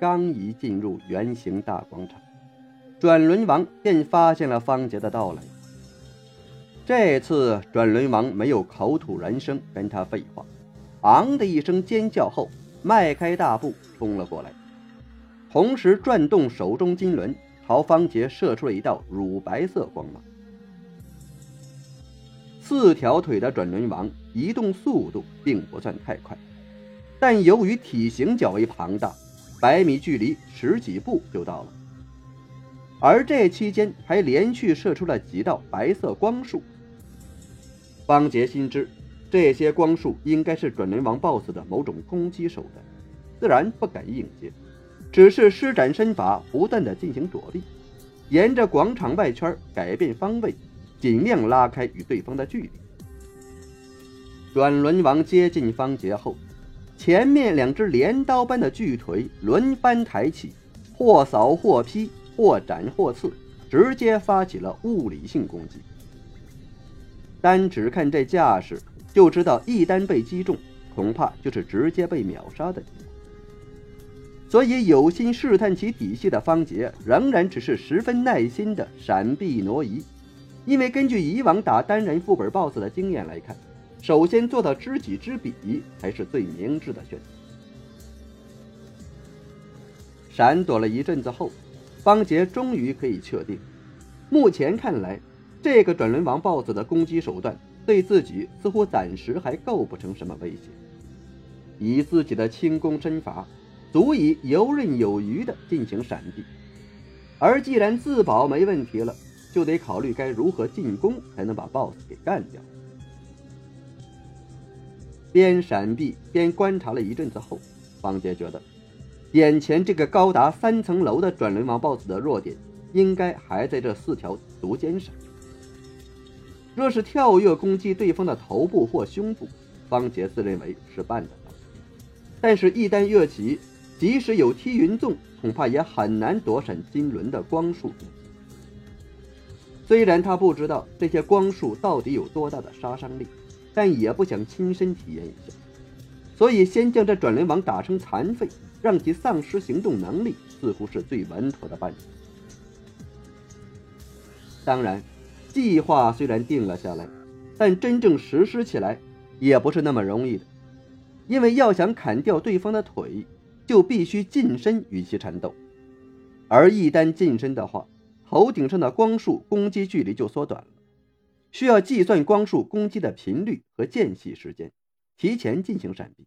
刚一进入圆形大广场，转轮王便发现了方杰的到来。这次转轮王没有口吐人声跟他废话，昂的一声尖叫后，迈开大步冲了过来，同时转动手中金轮，朝方杰射出了一道乳白色光芒。四条腿的转轮王移动速度并不算太快，但由于体型较为庞大，百米距离十几步就到了，而这期间还连续射出了几道白色光束。方杰心知，这些光束应该是转轮王 BOSS 的某种攻击手段，自然不敢应接，只是施展身法，不断的进行躲避，沿着广场外圈改变方位，尽量拉开与对方的距离。转轮王接近方杰后，前面两只镰刀般的巨腿轮番抬起，或扫或劈，或斩或刺，直接发起了物理性攻击。单只看这架势，就知道一旦被击中，恐怕就是直接被秒杀的所以有心试探其底细的方杰，仍然只是十分耐心的闪避挪移。因为根据以往打单人副本 BOSS 的经验来看，首先做到知己知彼才是最明智的选择。闪躲了一阵子后，方杰终于可以确定，目前看来。这个转轮王 BOSS 的攻击手段对自己似乎暂时还构不成什么威胁，以自己的轻功身法，足以游刃有余地进行闪避。而既然自保没问题了，就得考虑该如何进攻才能把 BOSS 给干掉。边闪避边观察了一阵子后，方杰觉得，眼前这个高达三层楼的转轮王 BOSS 的弱点，应该还在这四条足尖上。若是跳跃攻击对方的头部或胸部，方杰自认为是办得到。但是，一旦跃起，即使有踢云纵，恐怕也很难躲闪金轮的光束。虽然他不知道这些光束到底有多大的杀伤力，但也不想亲身体验一下，所以先将这转轮王打成残废，让其丧失行动能力，似乎是最稳妥的办法。当然。计划虽然定了下来，但真正实施起来也不是那么容易的，因为要想砍掉对方的腿，就必须近身与其缠斗，而一旦近身的话，头顶上的光束攻击距离就缩短了，需要计算光束攻击的频率和间隙时间，提前进行闪避，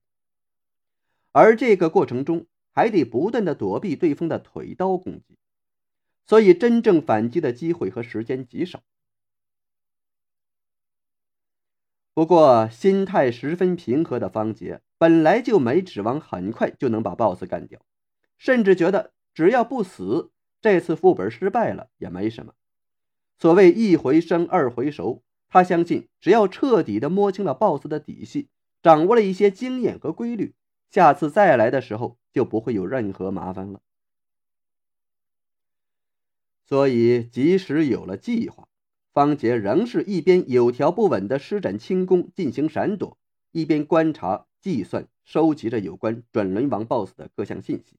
而这个过程中还得不断的躲避对方的腿刀攻击，所以真正反击的机会和时间极少。不过，心态十分平和的方杰本来就没指望很快就能把 BOSS 干掉，甚至觉得只要不死，这次副本失败了也没什么。所谓一回生，二回熟，他相信只要彻底的摸清了 BOSS 的底细，掌握了一些经验和规律，下次再来的时候就不会有任何麻烦了。所以，即使有了计划。方杰仍是一边有条不紊地施展轻功进行闪躲，一边观察、计算、收集着有关转轮王 BOSS 的各项信息。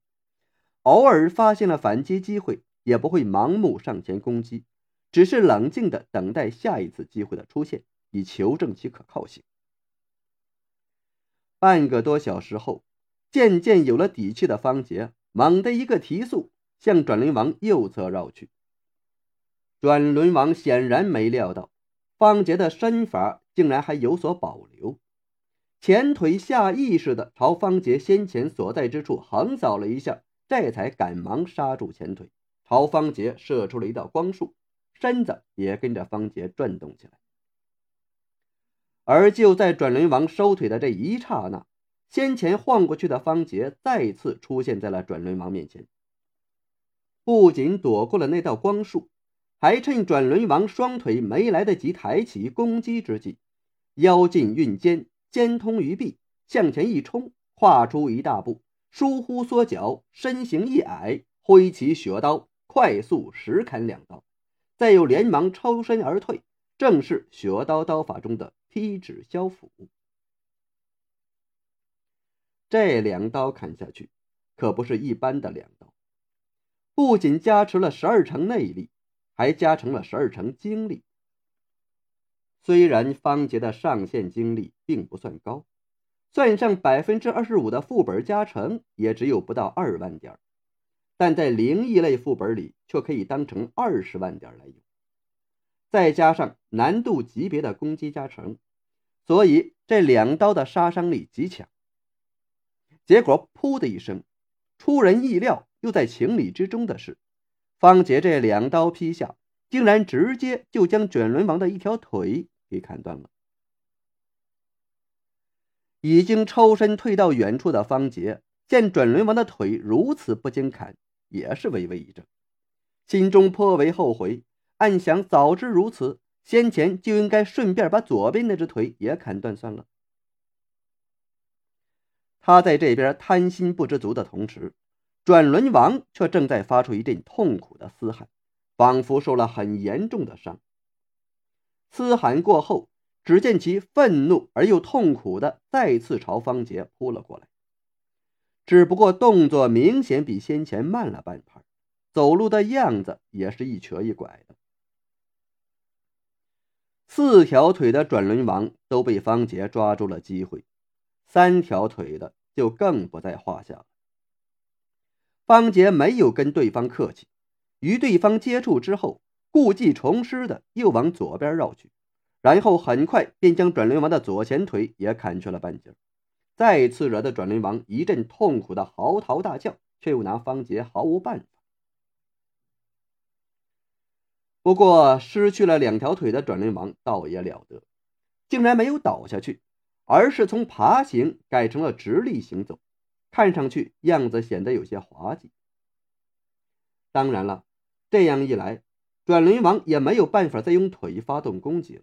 偶尔发现了反击机会，也不会盲目上前攻击，只是冷静地等待下一次机会的出现，以求证其可靠性。半个多小时后，渐渐有了底气的方杰猛地一个提速，向转轮王右侧绕去。转轮王显然没料到方杰的身法竟然还有所保留，前腿下意识地朝方杰先前所在之处横扫了一下，这才赶忙刹住前腿，朝方杰射出了一道光束，身子也跟着方杰转动起来。而就在转轮王收腿的这一刹那，先前晃过去的方杰再次出现在了转轮王面前，不仅躲过了那道光束。还趁转轮王双腿没来得及抬起攻击之际，腰进运肩，肩通于臂，向前一冲，跨出一大步，疏忽缩脚，身形一矮，挥起雪刀，快速实砍两刀，再又连忙抽身而退，正是雪刀刀法中的劈指削斧。这两刀砍下去，可不是一般的两刀，不仅加持了十二成内力，还加成了十二成精力。虽然方杰的上限精力并不算高，算上百分之二十五的副本加成，也只有不到二万点，但在灵异类副本里却可以当成二十万点来用。再加上难度级别的攻击加成，所以这两刀的杀伤力极强。结果，噗的一声，出人意料又在情理之中的是，方杰这两刀劈下，竟然直接就将卷轮王的一条腿给砍断了。已经抽身退到远处的方杰见卷轮王的腿如此不经砍，也是微微一怔，心中颇为后悔。暗想：早知如此，先前就应该顺便把左边那只腿也砍断算了。他在这边贪心不知足的同时，转轮王却正在发出一阵痛苦的嘶喊，仿佛受了很严重的伤。嘶喊过后，只见其愤怒而又痛苦的再次朝方杰扑了过来，只不过动作明显比先前慢了半拍，走路的样子也是一瘸一拐的。四条腿的转轮王都被方杰抓住了机会，三条腿的就更不在话下了。方杰没有跟对方客气，与对方接触之后，故技重施的又往左边绕去，然后很快便将转轮王的左前腿也砍去了半截，再次惹得转轮王一阵痛苦的嚎啕大叫，却又拿方杰毫无办法。不过，失去了两条腿的转轮王倒也了得，竟然没有倒下去，而是从爬行改成了直立行走，看上去样子显得有些滑稽。当然了，这样一来，转轮王也没有办法再用腿发动攻击了，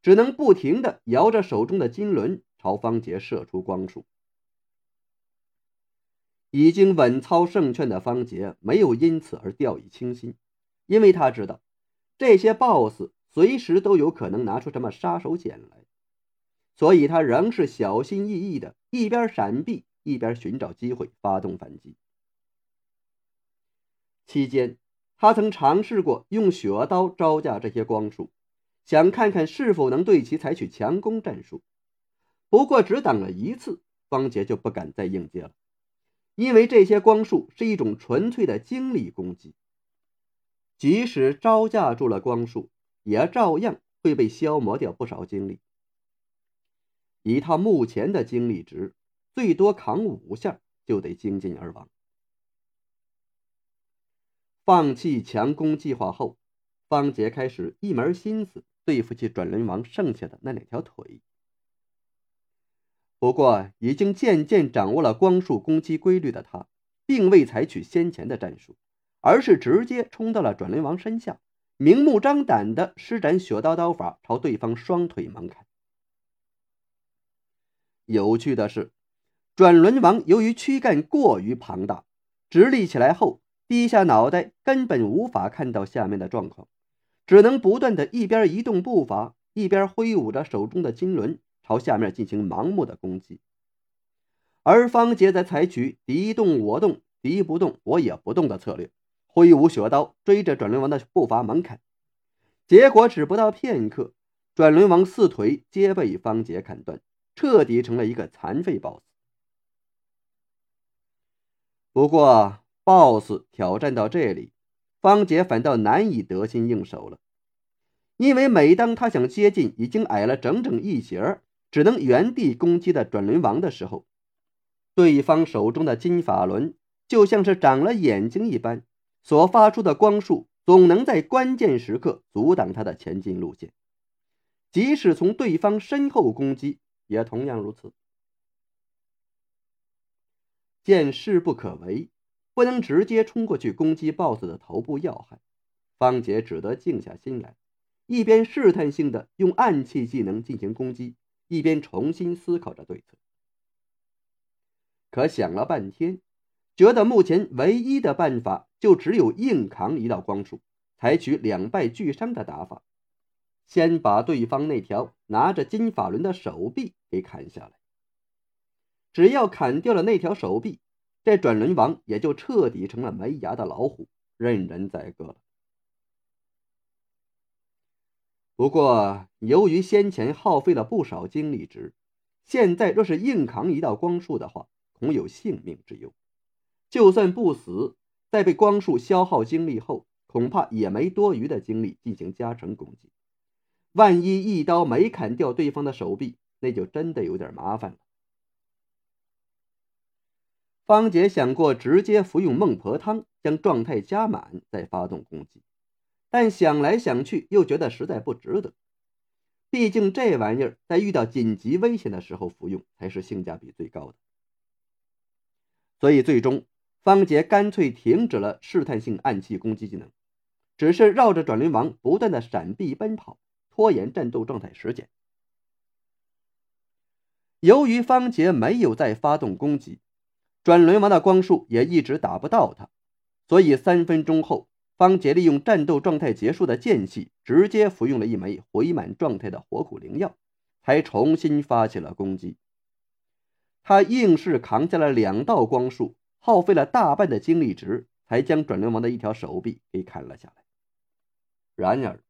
只能不停地摇着手中的金轮朝方杰射出光束。已经稳操胜券的方杰没有因此而掉以轻心，因为他知道。这些 BOSS 随时都有可能拿出什么杀手锏来，所以他仍是小心翼翼的，一边闪避，一边寻找机会发动反击。期间，他曾尝试过用雪刀招架这些光束，想看看是否能对其采取强攻战术。不过，只挡了一次，方杰就不敢再应接了，因为这些光束是一种纯粹的精力攻击。即使招架住了光束，也照样会被消磨掉不少精力。以他目前的精力值，最多扛五下就得精尽而亡。放弃强攻计划后，方杰开始一门心思对付起转轮王剩下的那两条腿。不过，已经渐渐掌握了光束攻击规律的他，并未采取先前的战术。而是直接冲到了转轮王身下，明目张胆的施展雪刀刀法，朝对方双腿猛砍。有趣的是，转轮王由于躯干过于庞大，直立起来后低下脑袋，根本无法看到下面的状况，只能不断的一边移动步伐，一边挥舞着手中的金轮，朝下面进行盲目的攻击。而方杰则采取敌动我动，敌不动我也不动的策略。挥舞雪刀追着转轮王的步伐猛砍，结果只不到片刻，转轮王四腿皆被方杰砍断，彻底成了一个残废 BOSS。不过，BOSS 挑战到这里，方杰反倒难以得心应手了，因为每当他想接近已经矮了整整一截、只能原地攻击的转轮王的时候，对方手中的金法轮就像是长了眼睛一般。所发出的光束总能在关键时刻阻挡他的前进路线，即使从对方身后攻击，也同样如此。见势不可为，不能直接冲过去攻击 BOSS 的头部要害，方杰只得静下心来，一边试探性的用暗器技能进行攻击，一边重新思考着对策。可想了半天。觉得目前唯一的办法就只有硬扛一道光束，采取两败俱伤的打法，先把对方那条拿着金法轮的手臂给砍下来。只要砍掉了那条手臂，这转轮王也就彻底成了没牙的老虎，任人宰割了。不过，由于先前耗费了不少精力值，现在若是硬扛一道光束的话，恐有性命之忧。就算不死，在被光束消耗精力后，恐怕也没多余的精力进行加成攻击。万一一刀没砍掉对方的手臂，那就真的有点麻烦了。方杰想过直接服用孟婆汤，将状态加满再发动攻击，但想来想去又觉得实在不值得。毕竟这玩意儿在遇到紧急危险的时候服用才是性价比最高的。所以最终，方杰干脆停止了试探性暗器攻击技能，只是绕着转轮王不断的闪避奔跑，拖延战斗状态时间。由于方杰没有再发动攻击。转轮王的光束也一直打不到他，所以三分钟后，方杰利用战斗状态结束的间隙，直接服用了一枚回满状态的火苦灵药，才重新发起了攻击。他硬是扛下了两道光束，耗费了大半的精力值，才将转轮王的一条手臂给砍了下来。然而，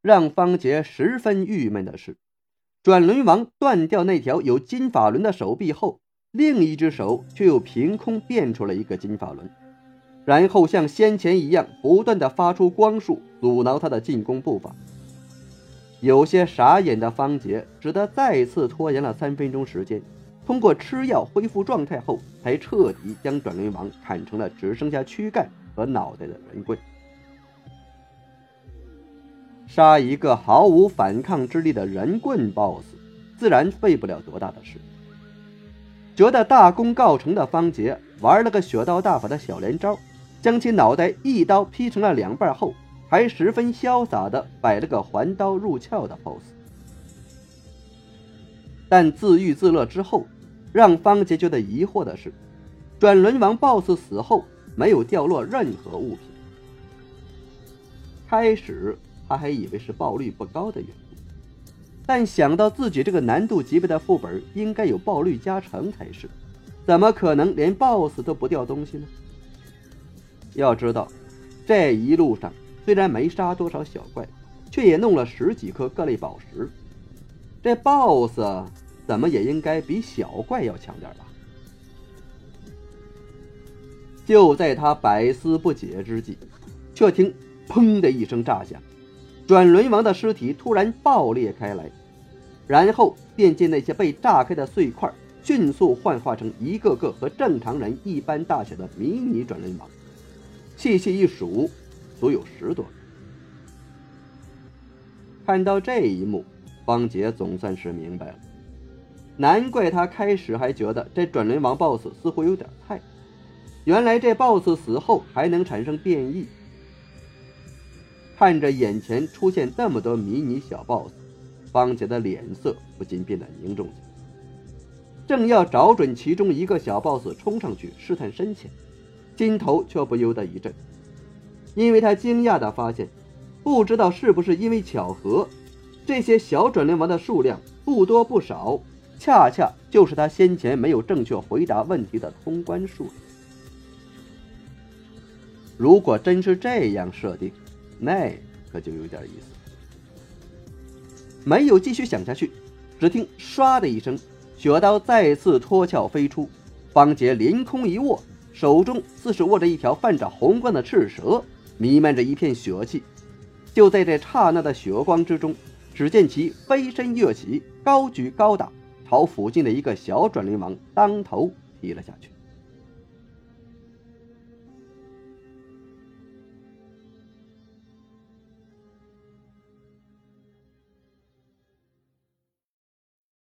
让方杰十分郁闷的是，转轮王断掉那条有金法轮的手臂后。另一只手却又凭空变出了一个金法轮，然后像先前一样不断的发出光束，阻挠他的进攻步伐。有些傻眼的方杰只得再次拖延了三分钟时间，通过吃药恢复状态后，才彻底将转轮王砍成了只剩下躯干和脑袋的人棍。杀一个毫无反抗之力的人棍 BOSS，自然费不了多大的事。觉得大功告成的方杰玩了个血道大法的小连招，将其脑袋一刀劈成了两半后，还十分潇洒的摆了个环刀入鞘的 pose。但自娱自乐之后，让方杰觉得疑惑的是，转轮王 boss 死后没有掉落任何物品。开始他还以为是爆率不高的缘故。但想到自己这个难度级别的副本应该有爆率加成才是，怎么可能连 BOSS 都不掉东西呢？要知道，这一路上虽然没杀多少小怪，却也弄了十几颗各类宝石，这 BOSS 怎么也应该比小怪要强点吧？就在他百思不解之际，却听“砰”的一声炸响。转轮王的尸体突然爆裂开来，然后便见那些被炸开的碎块迅速幻化成一个个和正常人一般大小的迷你转轮王，细细一数，足有十多个。看到这一幕，方杰总算是明白了，难怪他开始还觉得这转轮王 BOSS 似乎有点菜，原来这 BOSS 死后还能产生变异。看着眼前出现这么多迷你小 boss，方杰的脸色不禁变得凝重起来。正要找准其中一个小 boss 冲上去试探深浅，心头却不由得一震，因为他惊讶地发现，不知道是不是因为巧合，这些小转轮王的数量不多不少，恰恰就是他先前没有正确回答问题的通关数。如果真是这样设定，那可就有点意思。没有继续想下去，只听“唰”的一声，雪刀再次脱壳飞出，方杰凌空一握，手中似是握着一条泛着红光的赤蛇，弥漫着一片血气。就在这刹那的血光之中，只见其飞身跃起，高举高打，朝附近的一个小转轮王当头劈了下去。